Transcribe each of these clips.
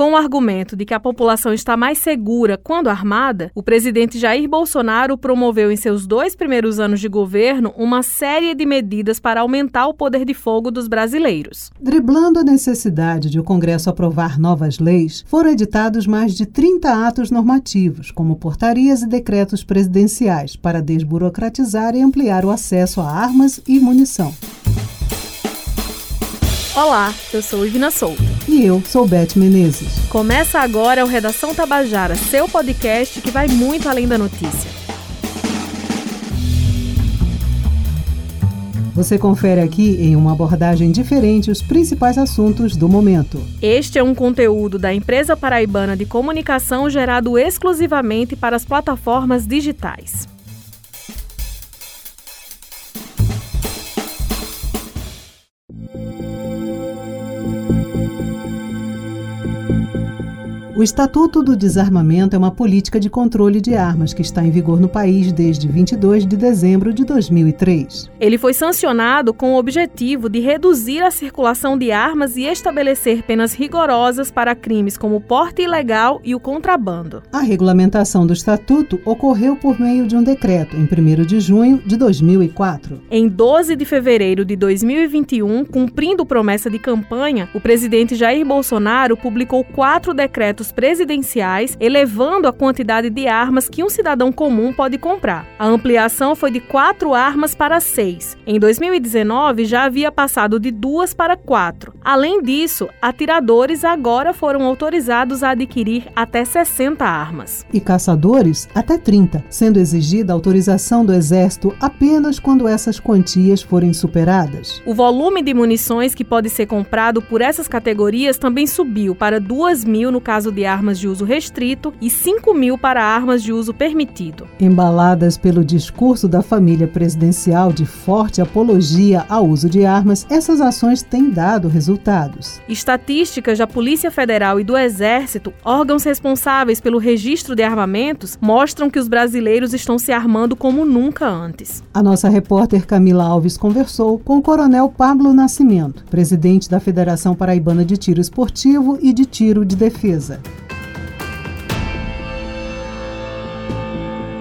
Com o argumento de que a população está mais segura quando armada, o presidente Jair Bolsonaro promoveu em seus dois primeiros anos de governo uma série de medidas para aumentar o poder de fogo dos brasileiros. Driblando a necessidade de o Congresso aprovar novas leis, foram editados mais de 30 atos normativos, como portarias e decretos presidenciais, para desburocratizar e ampliar o acesso a armas e munição. Olá, eu sou Ivina Souto. E eu sou Beth Menezes. Começa agora o Redação Tabajara, seu podcast que vai muito além da notícia. Você confere aqui em uma abordagem diferente os principais assuntos do momento. Este é um conteúdo da empresa paraibana de comunicação gerado exclusivamente para as plataformas digitais. O Estatuto do Desarmamento é uma política de controle de armas que está em vigor no país desde 22 de dezembro de 2003. Ele foi sancionado com o objetivo de reduzir a circulação de armas e estabelecer penas rigorosas para crimes como o porte ilegal e o contrabando. A regulamentação do Estatuto ocorreu por meio de um decreto em 1 de junho de 2004. Em 12 de fevereiro de 2021, cumprindo promessa de campanha, o presidente Jair Bolsonaro publicou quatro decretos presidenciais, elevando a quantidade de armas que um cidadão comum pode comprar. A ampliação foi de quatro armas para seis. Em 2019, já havia passado de duas para quatro. Além disso, atiradores agora foram autorizados a adquirir até 60 armas. E caçadores até 30, sendo exigida autorização do Exército apenas quando essas quantias forem superadas. O volume de munições que pode ser comprado por essas categorias também subiu para 2 mil no caso de de armas de uso restrito e 5 mil para armas de uso permitido. Embaladas pelo discurso da família presidencial de forte apologia ao uso de armas, essas ações têm dado resultados. Estatísticas da Polícia Federal e do Exército, órgãos responsáveis pelo registro de armamentos, mostram que os brasileiros estão se armando como nunca antes. A nossa repórter Camila Alves conversou com o Coronel Pablo Nascimento, presidente da Federação Paraibana de Tiro Esportivo e de Tiro de Defesa.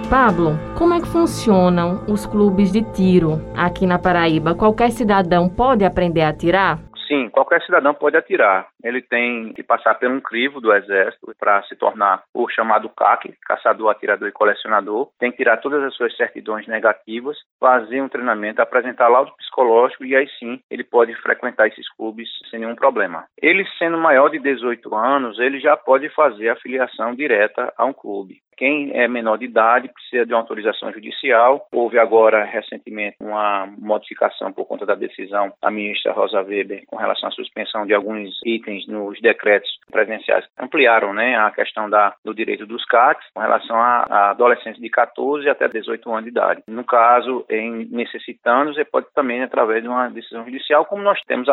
Pablo, como é que funcionam os clubes de tiro aqui na Paraíba? Qualquer cidadão pode aprender a tirar? Sim, qualquer cidadão pode atirar. Ele tem que passar por um crivo do Exército para se tornar o chamado CAC, caçador, atirador e colecionador. Tem que tirar todas as suas certidões negativas, fazer um treinamento, apresentar laudo psicológico e aí sim ele pode frequentar esses clubes sem nenhum problema. Ele sendo maior de 18 anos, ele já pode fazer a filiação direta a um clube. Quem é menor de idade precisa de uma autorização judicial. Houve agora, recentemente, uma modificação por conta da decisão da ministra Rosa Weber com relação à suspensão de alguns itens nos decretos presidenciais. Ampliaram né, a questão da, do direito dos CACs com relação a, a adolescentes de 14 até 18 anos de idade. No caso, em necessitando, você pode também, através de uma decisão judicial, como nós temos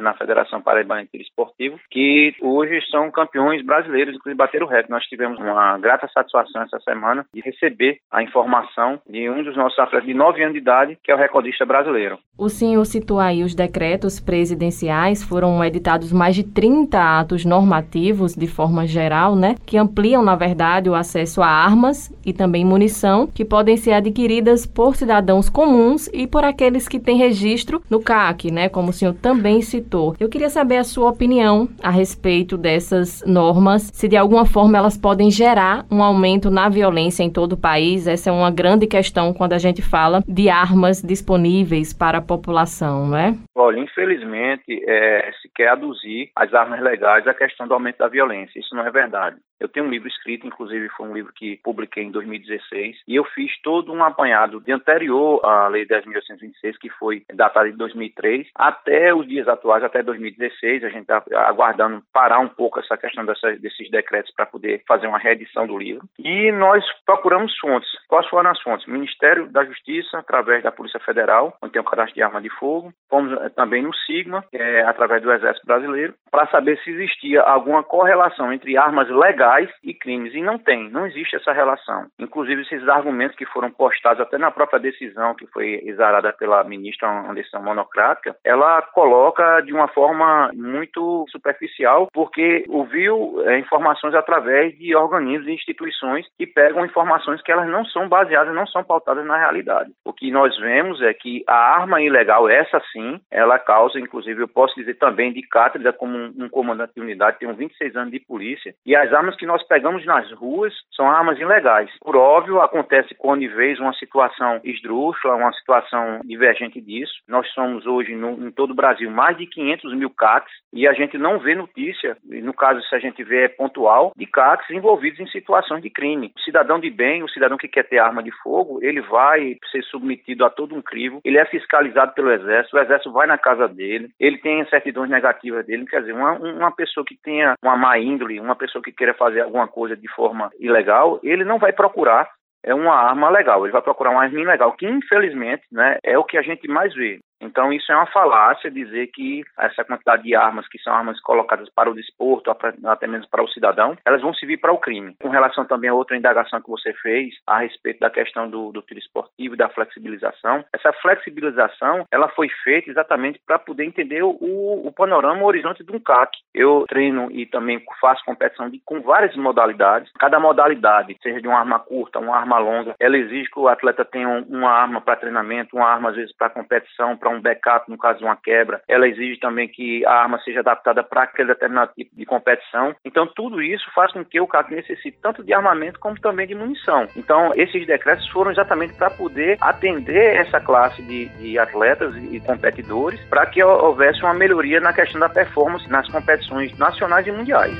na Federação Paraibana de Esportivo, que hoje são campeões brasileiros, inclusive bateram o recorde. Nós tivemos uma grata satisfação satisfação essa semana de receber a informação de um dos nossos atletas de 9 anos de idade, que é o recordista brasileiro. O senhor citou aí os decretos presidenciais, foram editados mais de 30 atos normativos de forma geral, né, que ampliam, na verdade, o acesso a armas e também munição que podem ser adquiridas por cidadãos comuns e por aqueles que têm registro no CAC, né, como o senhor também citou. Eu queria saber a sua opinião a respeito dessas normas, se de alguma forma elas podem gerar um aumento aumento na violência em todo o país. Essa é uma grande questão quando a gente fala de armas disponíveis para a população, não é? Olha, infelizmente, é, se quer aduzir as armas legais a questão do aumento da violência. Isso não é verdade. Eu tenho um livro escrito, inclusive foi um livro que publiquei em 2016, e eu fiz todo um apanhado de anterior à Lei 10.826, que foi datada de 2003, até os dias atuais, até 2016. A gente está aguardando parar um pouco essa questão dessa, desses decretos para poder fazer uma reedição do livro. E nós procuramos fontes. Quais foram as fontes? Ministério da Justiça, através da Polícia Federal, onde tem o cadastro de arma de fogo. Fomos eh, também no SIGMA, é, através do Exército Brasileiro, para saber se existia alguma correlação entre armas legais e crimes. E não tem, não existe essa relação. Inclusive, esses argumentos que foram postados até na própria decisão que foi exarada pela ministra, uma decisão monocrática, ela coloca de uma forma muito superficial, porque ouviu é, informações através de organismos e instituições que pegam informações que elas não são baseadas, não são pautadas na realidade. O que nós vemos é que a arma ilegal, essa sim, ela causa, inclusive, eu posso dizer também de cátedra como um, um comandante de unidade, tenho 26 anos de polícia, e as armas que nós pegamos nas ruas são armas ilegais. Por óbvio, acontece quando vez uma situação esdrúxula, uma situação divergente disso. Nós somos hoje, no, em todo o Brasil, mais de 500 mil CACs, e a gente não vê notícia, no caso, se a gente vê é pontual, de CACs envolvidos em situações de crime. O cidadão de bem, o cidadão que quer ter arma de fogo, ele vai ser submetido a todo um crivo, ele é fiscalizado pelo Exército, o Exército vai na casa dele, ele tem certidões negativas dele, quer dizer, uma, uma pessoa que tenha uma má índole, uma pessoa que queira fazer alguma coisa de forma ilegal, ele não vai procurar é uma arma legal, ele vai procurar uma arma ilegal, que infelizmente né, é o que a gente mais vê. Então, isso é uma falácia dizer que essa quantidade de armas, que são armas colocadas para o desporto, até mesmo para o cidadão, elas vão servir para o crime. Com relação também a outra indagação que você fez a respeito da questão do, do tiro esportivo e da flexibilização, essa flexibilização ela foi feita exatamente para poder entender o, o panorama, o horizonte de um CAC. Eu treino e também faço competição de, com várias modalidades. Cada modalidade, seja de uma arma curta, uma arma longa, ela exige que o atleta tenha uma arma para treinamento, uma arma às vezes para competição, para um backup no caso de uma quebra. Ela exige também que a arma seja adaptada para aquele determinado tipo de competição. Então, tudo isso faz com que o CAC necessite tanto de armamento como também de munição. Então, esses decretos foram exatamente para poder atender essa classe de, de atletas e competidores para que houvesse uma melhoria na questão da performance nas competições nacionais e mundiais.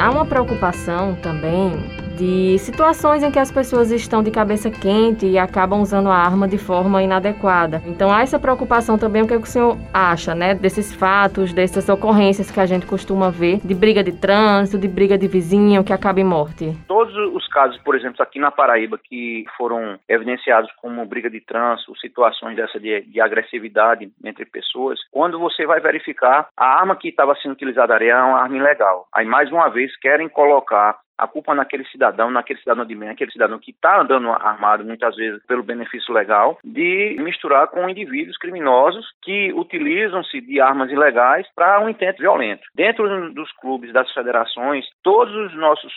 Há uma preocupação também de situações em que as pessoas estão de cabeça quente e acabam usando a arma de forma inadequada. Então há essa preocupação também, o que, é que o senhor acha, né, desses fatos, dessas ocorrências que a gente costuma ver, de briga de trânsito, de briga de vizinho que acaba em morte? Todos os casos, por exemplo, aqui na Paraíba, que foram evidenciados como briga de trânsito, situações dessa de, de agressividade entre pessoas, quando você vai verificar, a arma que estava sendo utilizada ali é uma arma ilegal. Aí, mais uma vez, querem colocar a culpa naquele cidadão, naquele cidadão de bem, aquele cidadão que está andando armado muitas vezes pelo benefício legal, de misturar com indivíduos criminosos que utilizam-se de armas ilegais para um intento violento. Dentro dos clubes, das federações, todos os nossos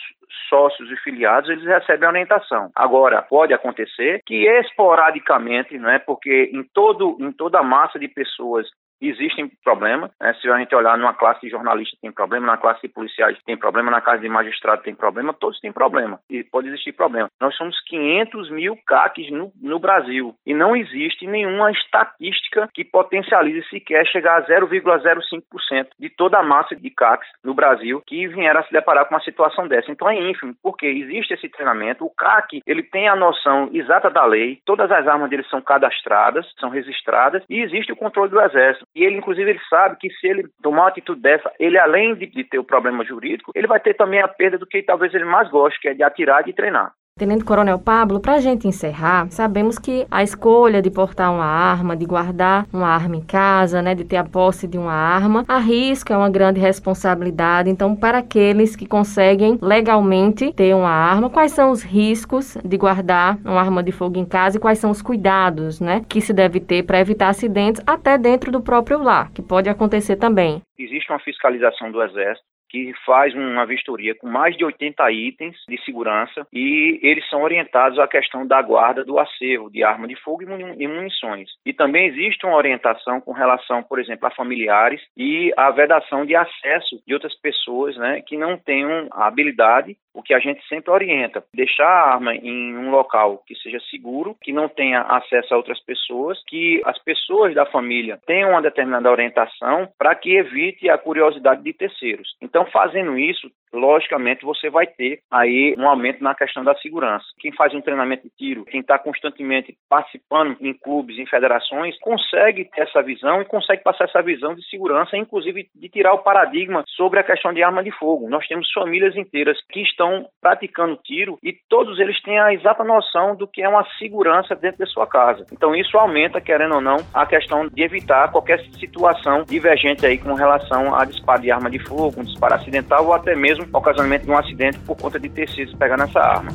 sócios e filiados, eles recebem orientação. Agora, pode acontecer que esporadicamente, não é, porque em todo em toda a massa de pessoas existem problemas. Né? Se a gente olhar numa classe de jornalistas tem problema, na classe de policiais tem problema, na classe de magistrado tem problema, todos têm problema. E pode existir problema. Nós somos 500 mil CACs no, no Brasil e não existe nenhuma estatística que potencialize sequer chegar a 0,05% de toda a massa de CACs no Brasil que vieram a se deparar com uma situação dessa. Então é ínfimo, porque existe esse treinamento. O CAC ele tem a noção exata da lei, todas as armas dele são cadastradas, são registradas e existe o controle do Exército. E ele, inclusive, ele sabe que se ele tomar uma atitude dessa, ele, além de, de ter o problema jurídico, ele vai ter também a perda do que talvez ele mais goste, que é de atirar e de treinar. Tenente Coronel Pablo, para a gente encerrar, sabemos que a escolha de portar uma arma, de guardar uma arma em casa, né, de ter a posse de uma arma, arrisca uma grande responsabilidade. Então, para aqueles que conseguem legalmente ter uma arma, quais são os riscos de guardar uma arma de fogo em casa e quais são os cuidados, né, que se deve ter para evitar acidentes até dentro do próprio lar, que pode acontecer também? Existe uma fiscalização do Exército que faz uma vistoria com mais de 80 itens de segurança e eles são orientados à questão da guarda do acervo de arma de fogo e munições. E também existe uma orientação com relação, por exemplo, a familiares e a vedação de acesso de outras pessoas né, que não tenham a habilidade o que a gente sempre orienta, deixar a arma em um local que seja seguro, que não tenha acesso a outras pessoas, que as pessoas da família tenham uma determinada orientação para que evite a curiosidade de terceiros. Então, fazendo isso, logicamente você vai ter aí um aumento na questão da segurança. Quem faz um treinamento de tiro, quem está constantemente participando em clubes, em federações, consegue ter essa visão e consegue passar essa visão de segurança, inclusive de tirar o paradigma sobre a questão de arma de fogo. Nós temos famílias inteiras que estão praticando tiro e todos eles têm a exata noção do que é uma segurança dentro da sua casa. Então isso aumenta, querendo ou não, a questão de evitar qualquer situação divergente aí com relação a disparo de arma de fogo, um disparo acidental ou até mesmo ocasionamento de um acidente por conta de ter sido pegar nessa arma.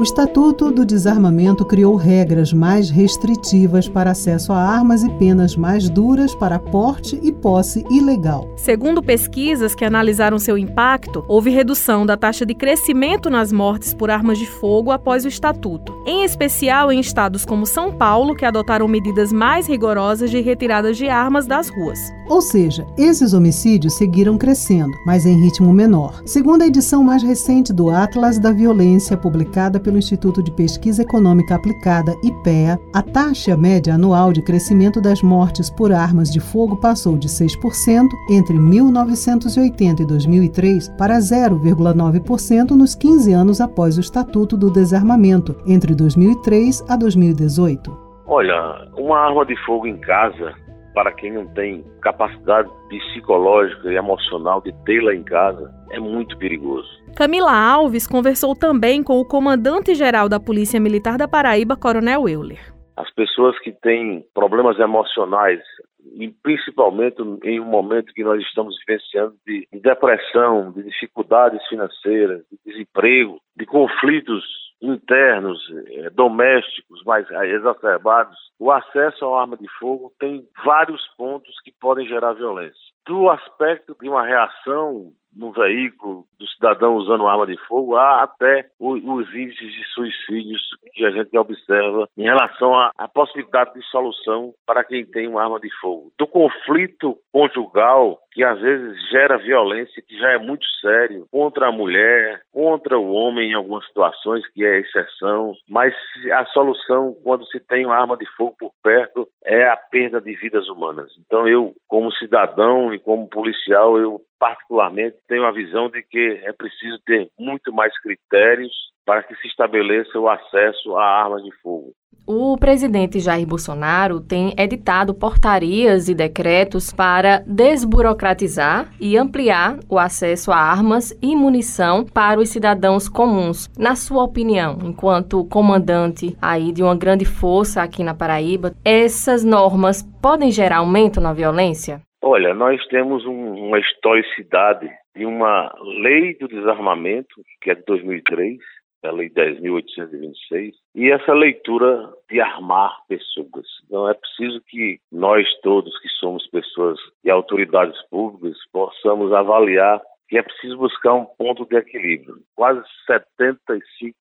O Estatuto do Desarmamento criou regras mais restritivas para acesso a armas e penas mais duras para porte e posse ilegal. Segundo pesquisas que analisaram seu impacto, houve redução da taxa de crescimento nas mortes por armas de fogo após o Estatuto, em especial em estados como São Paulo, que adotaram medidas mais rigorosas de retirada de armas das ruas. Ou seja, esses homicídios seguiram crescendo, mas em ritmo menor. Segundo a edição mais recente do Atlas da Violência, publicada pelo pelo Instituto de Pesquisa Econômica Aplicada, IPEA, a taxa média anual de crescimento das mortes por armas de fogo passou de 6% entre 1980 e 2003 para 0,9% nos 15 anos após o Estatuto do Desarmamento, entre 2003 a 2018. Olha, uma arma de fogo em casa para quem não tem capacidade psicológica e emocional de tê-la em casa, é muito perigoso. Camila Alves conversou também com o comandante-geral da Polícia Militar da Paraíba, Coronel Euler. As pessoas que têm problemas emocionais, e principalmente em um momento que nós estamos vivenciando de depressão, de dificuldades financeiras, de desemprego, de conflitos internos, eh, domésticos mais exacerbados, o acesso à arma de fogo tem vários pontos que podem gerar violência. Do aspecto de uma reação no veículo do cidadão usando arma de fogo, há até os índices de suicídios que a gente observa em relação à, possibilidade de solução para quem tem uma arma de fogo. Do conflito conjugal, que às vezes gera violência, que já é muito sério, contra a mulher, contra o homem em algumas situações, que é exceção, mas a solução, quando se tem uma arma de fogo por perto, é a perda de vidas humanas. Então eu, como cidadão e como policial, eu particularmente tenho a visão de que é preciso ter muito mais critérios para que se estabeleça o acesso a armas de fogo. O presidente Jair Bolsonaro tem editado portarias e decretos para desburocratizar e ampliar o acesso a armas e munição para os cidadãos comuns. Na sua opinião, enquanto comandante aí de uma grande força aqui na Paraíba, essas normas podem gerar aumento na violência? Olha, nós temos um, uma historicidade de uma lei do desarmamento, que é de 2003, a Lei 10.826, e essa leitura de armar pessoas. Então é preciso que nós todos que somos pessoas e autoridades públicas possamos avaliar que é preciso buscar um ponto de equilíbrio. Quase 75%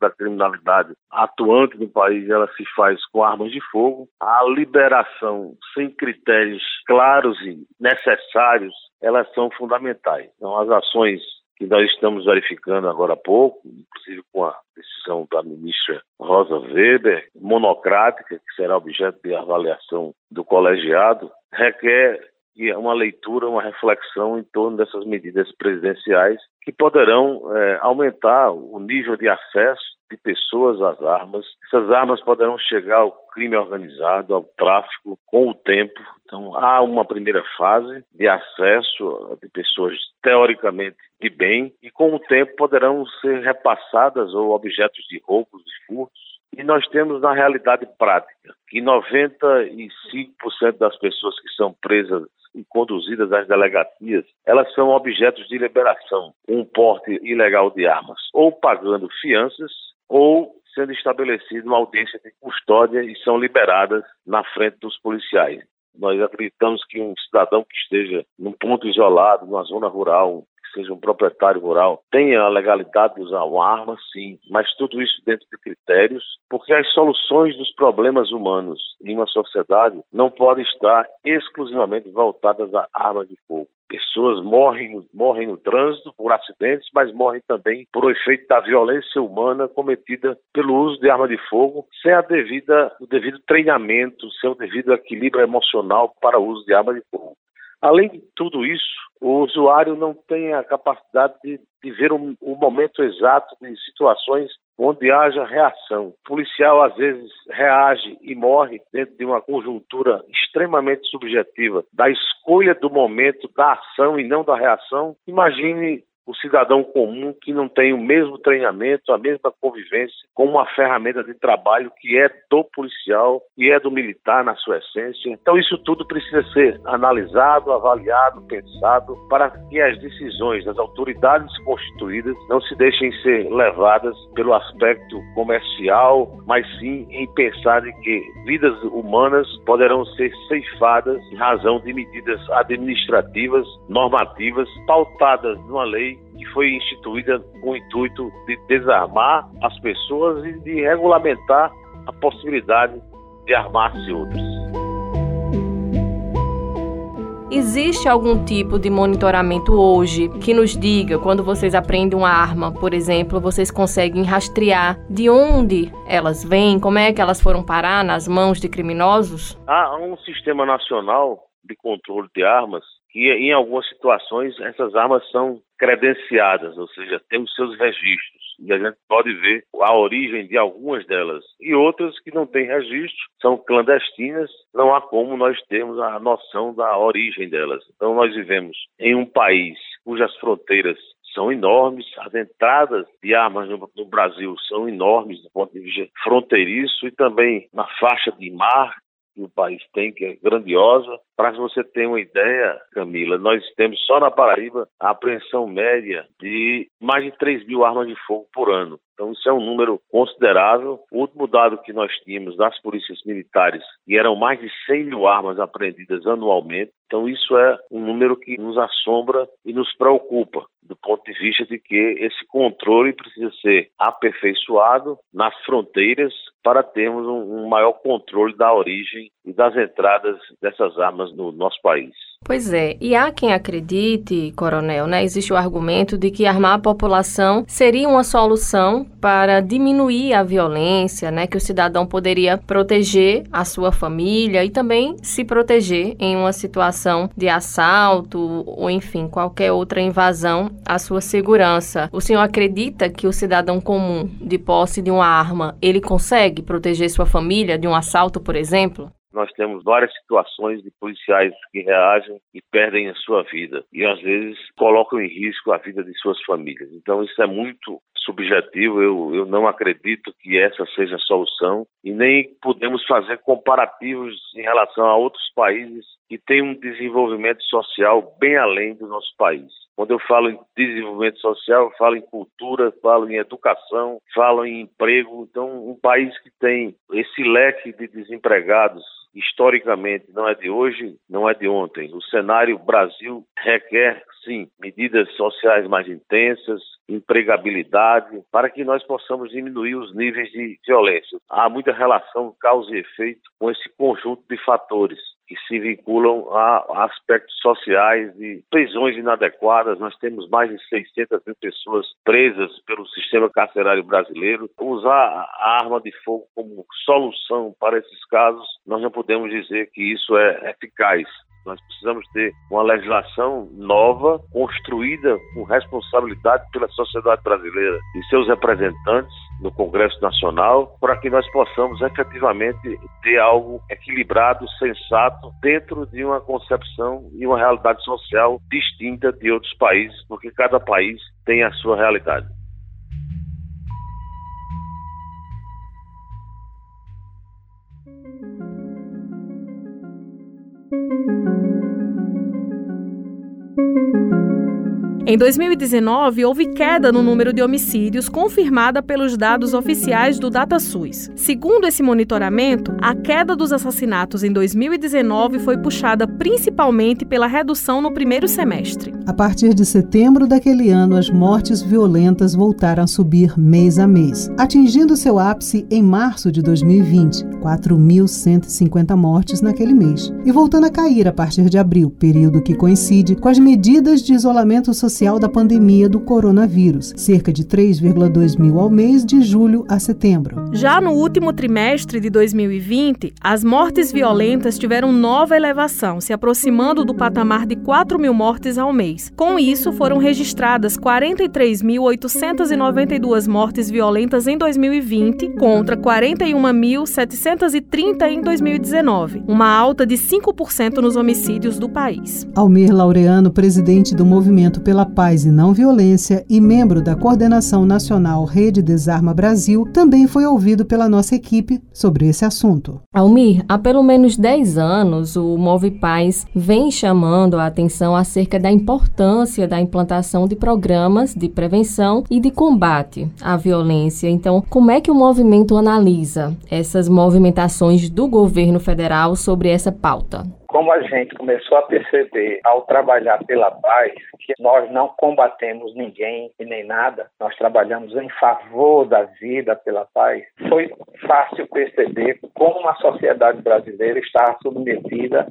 da criminalidade atuante no país ela se faz com armas de fogo. A liberação sem critérios claros e necessários, elas são fundamentais. Então as ações que nós estamos verificando agora há pouco, inclusive com a decisão da ministra Rosa Weber, monocrática, que será objeto de avaliação do colegiado, requer é uma leitura, uma reflexão em torno dessas medidas presidenciais que poderão é, aumentar o nível de acesso de pessoas às armas. Essas armas poderão chegar ao crime organizado, ao tráfico, com o tempo. Então, há uma primeira fase de acesso de pessoas teoricamente de bem e, com o tempo, poderão ser repassadas ou objetos de roubos, de furtos e nós temos na realidade prática que 95% das pessoas que são presas e conduzidas às delegacias, elas são objetos de liberação, um porte ilegal de armas, ou pagando fianças, ou sendo estabelecida uma audiência de custódia e são liberadas na frente dos policiais. Nós acreditamos que um cidadão que esteja num ponto isolado, numa zona rural, seja um proprietário rural, tenha a legalidade de usar uma arma, sim, mas tudo isso dentro de critérios, porque as soluções dos problemas humanos em uma sociedade não podem estar exclusivamente voltadas à arma de fogo. Pessoas morrem, morrem no trânsito por acidentes, mas morrem também por efeito da violência humana cometida pelo uso de arma de fogo, sem a devida, o devido treinamento, sem o devido equilíbrio emocional para o uso de arma de fogo. Além de tudo isso, o usuário não tem a capacidade de, de ver o, o, momento exato de situações onde haja reação. O policial, às vezes, reage e morre dentro de uma conjuntura extremamente subjetiva da escolha do momento da ação e não da reação. Imagine o cidadão comum que não tem o mesmo treinamento, a mesma convivência com uma ferramenta de trabalho que é do policial e é do militar na sua essência. Então isso tudo precisa ser analisado, avaliado, pensado para que as decisões das autoridades constituídas não se deixem ser levadas pelo aspecto comercial, mas sim em pensar em que vidas humanas poderão ser ceifadas em razão de medidas administrativas, normativas, pautadas numa lei que foi instituída com o intuito de desarmar as pessoas e de regulamentar a possibilidade de armar-se outros. Existe algum tipo de monitoramento hoje que nos diga, quando vocês aprendem uma arma, por exemplo, vocês conseguem rastrear de onde elas vêm, como é que elas foram parar nas mãos de criminosos? Há um sistema nacional de controle de armas que em algumas situações essas armas são credenciadas, ou seja, tem os seus registros. E a gente pode ver a origem de algumas delas. E outras que não têm registro, são clandestinas, não há como nós termos a noção da origem delas. Então nós vivemos em um país cujas fronteiras são enormes, as entradas de armas no, no, Brasil são enormes do ponto de vista fronteiriço e também na faixa de mar que o país tem, que é grandiosa. Para você ter uma ideia, Camila, nós temos só na Paraíba a apreensão média de mais de 3 mil armas de fogo por ano. Então, isso é um número considerável. O último dado que nós tínhamos das polícias militares, e eram mais de 100 mil armas apreendidas anualmente. Então, isso é um número que nos assombra e nos preocupa, do ponto de vista de que esse controle precisa ser aperfeiçoado nas fronteiras para termos um, um maior controle da origem e das entradas dessas armas no nosso país. Pois é, e há quem acredite, coronel, né? Existe o argumento de que armar a população seria uma solução para diminuir a violência, né? Que o cidadão poderia proteger a sua família e também se proteger em uma situação de assalto ou, enfim, qualquer outra invasão à sua segurança. O senhor acredita que o cidadão comum, de posse de uma arma, ele consegue proteger sua família de um assalto, por exemplo? Nós temos várias situações de policiais que reagem e perdem a sua vida e às vezes colocam em risco a vida de suas famílias. Então isso é muito subjetivo, eu, eu não acredito que essa seja a solução e nem podemos fazer comparativos em relação a outros países que têm um desenvolvimento social bem além do nosso país. Quando eu falo em desenvolvimento social, eu falo em cultura, falo em educação, falo em emprego. Então, um país que tem esse leque de desempregados historicamente não é de hoje, não é de ontem. O cenário Brasil requer, sim, medidas sociais mais intensas, empregabilidade, para que nós possamos diminuir os níveis de violência. Há muita relação causa e efeito com esse conjunto de fatores que se vinculam a aspectos sociais de prisões inadequadas. Nós temos mais de 600 mil pessoas presas pelo sistema carcerário brasileiro. Usar a arma de fogo como solução para esses casos, nós não podemos dizer que isso é eficaz. Nós precisamos ter uma legislação nova, construída com responsabilidade pela sociedade brasileira e seus representantes no Congresso Nacional, para que nós possamos efetivamente ter algo equilibrado, sensato, dentro de uma concepção e uma realidade social distinta de outros países, porque cada país tem a sua realidade. Em 2019, houve queda no número de homicídios confirmada pelos dados oficiais do DataSUS. Segundo esse monitoramento, a queda dos assassinatos em 2019 foi puxada principalmente pela redução no primeiro semestre. A partir de setembro daquele ano, as mortes violentas voltaram a subir mês a mês, atingindo seu ápice em março de 2020, 4.150 mortes naquele mês, e voltando a cair a partir de abril, período que coincide com as medidas de isolamento social da pandemia do coronavírus, cerca de 3,2 mil ao mês de julho a setembro. Já no último trimestre de 2020, as mortes violentas tiveram nova elevação, se aproximando do patamar de 4 mil mortes ao mês. Com isso, foram registradas 43.892 mortes violentas em 2020 contra 41.730 em 2019, uma alta de 5% nos homicídios do país. Almir Laureano, presidente do Movimento pela Paz e Não Violência e membro da Coordenação Nacional Rede Desarma Brasil, também foi ouvido pela nossa equipe sobre esse assunto. Almir, há pelo menos 10 anos, o Move Paz vem chamando a atenção acerca da importância da implantação de programas de prevenção e de combate à violência. Então, como é que o movimento analisa essas movimentações do governo federal sobre essa pauta? Como a gente começou a perceber ao trabalhar pela paz que nós não combatemos ninguém e nem nada, nós trabalhamos em favor da vida pela paz, foi fácil perceber como a sociedade brasileira está submetida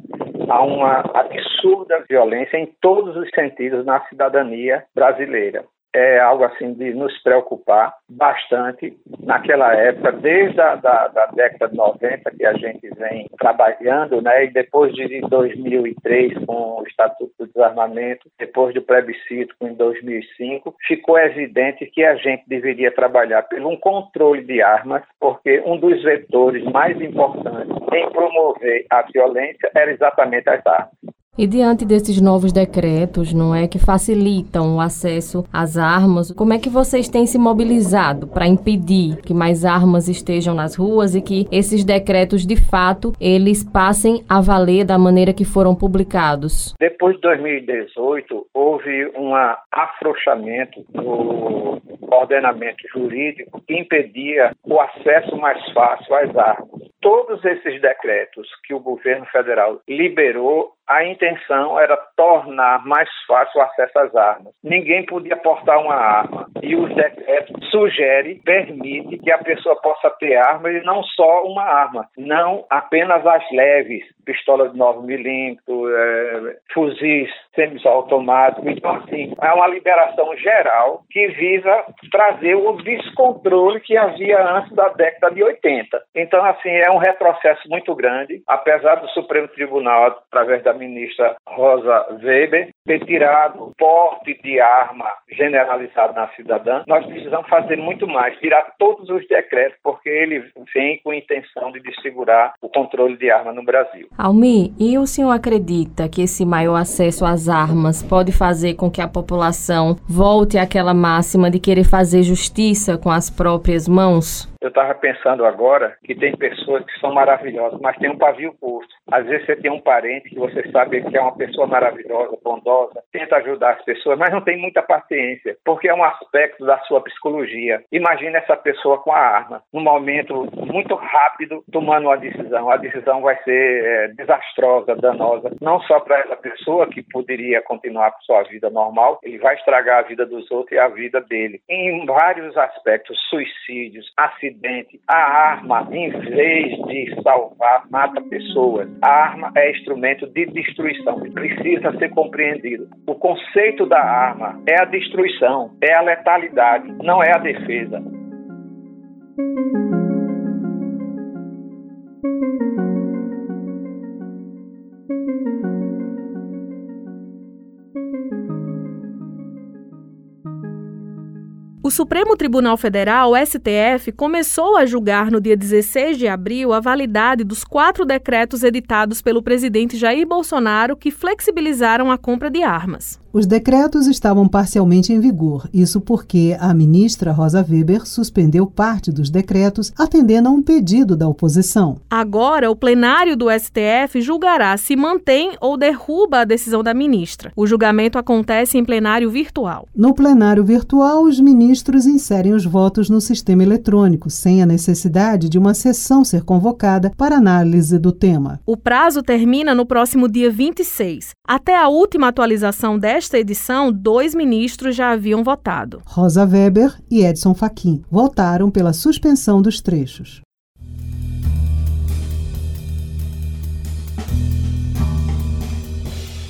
a uma absurda violência em todos os sentidos na cidadania brasileira é algo assim de nos preocupar bastante naquela época, desde a da, da, década de 90 que a gente vem trabalhando, né, e depois de 2003 com o Estatuto do Desarmamento, depois do plebiscito em 2005, ficou evidente que a gente deveria trabalhar pelo um controle de armas, porque um dos vetores mais importantes em promover a violência era exatamente as armas. E diante desses novos decretos, não é que facilitam o acesso às armas, como é que vocês têm se mobilizado para impedir que mais armas estejam nas ruas e que esses decretos, de fato, eles passem a valer da maneira que foram publicados? Depois de 2018, houve um afrouxamento no ordenamento jurídico que impedia o acesso mais fácil às armas. Todos esses decretos que o governo federal liberou a intenção era tornar mais fácil o acesso às armas. Ninguém podia portar uma arma. E os decretos sugere, permite que a pessoa possa ter arma e não só uma arma, não apenas as leves, pistola de 9 milímetros, é, fuzis semiautomáticos. Então, assim, é uma liberação geral que visa trazer o descontrole que havia antes da década de 80. Então, assim, é um retrocesso muito grande, apesar do Supremo Tribunal, através da ministra Rosa Weber, ter tirado o porte de arma generalizado na cidadã, nós precisamos fazer muito mais, tirar todos os decretos, porque ele vem com a intenção de dessegurar o controle de arma no Brasil. Almi, e o senhor acredita que esse maior acesso às armas pode fazer com que a população volte àquela máxima de querer fazer justiça com as próprias mãos? Eu estava pensando agora que tem pessoas que são maravilhosas, mas tem um pavio curto. Às vezes você tem um parente que você sabe que é uma pessoa maravilhosa, bondosa, tenta ajudar as pessoas, mas não tem muita paciência, porque é um aspecto da sua psicologia. Imagina essa pessoa com a arma, num momento muito rápido, tomando uma decisão. A decisão vai ser é, desastrosa, danosa, não só para essa pessoa que poderia continuar com sua vida normal, ele vai estragar a vida dos outros e a vida dele. Em vários aspectos, suicídios, acidentes, acidente. A arma, em vez de salvar, mata pessoas. A arma é instrumento de destruição. Precisa ser compreendido. O conceito da arma é a destruição, é a letalidade, não é a defesa. O Supremo Tribunal Federal, STF, começou a julgar no dia 16 de abril a validade dos quatro decretos editados pelo presidente Jair Bolsonaro que flexibilizaram a compra de armas. Os decretos estavam parcialmente em vigor, isso porque a ministra Rosa Weber suspendeu parte dos decretos, atendendo a um pedido da oposição. Agora, o plenário do STF julgará se mantém ou derruba a decisão da ministra. O julgamento acontece em plenário virtual. No plenário virtual, os ministros inserem os votos no sistema eletrônico, sem a necessidade de uma sessão ser convocada para análise do tema. O prazo termina no próximo dia 26. Até a última atualização desta Nesta edição, dois ministros já haviam votado. Rosa Weber e Edson Fachin votaram pela suspensão dos trechos.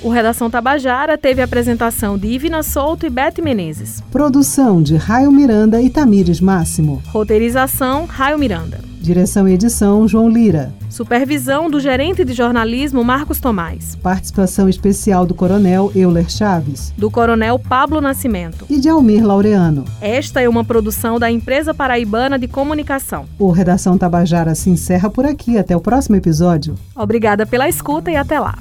O Redação Tabajara teve a apresentação de Ivina Souto e Bete Menezes. Produção de Raio Miranda e Tamires Máximo. Roteirização Raio Miranda. Direção e edição João Lira. Supervisão do gerente de jornalismo Marcos Tomás. Participação especial do coronel Euler Chaves. Do coronel Pablo Nascimento. E de Almir Laureano. Esta é uma produção da Empresa Paraibana de Comunicação. O Redação Tabajara se encerra por aqui. Até o próximo episódio. Obrigada pela escuta e até lá.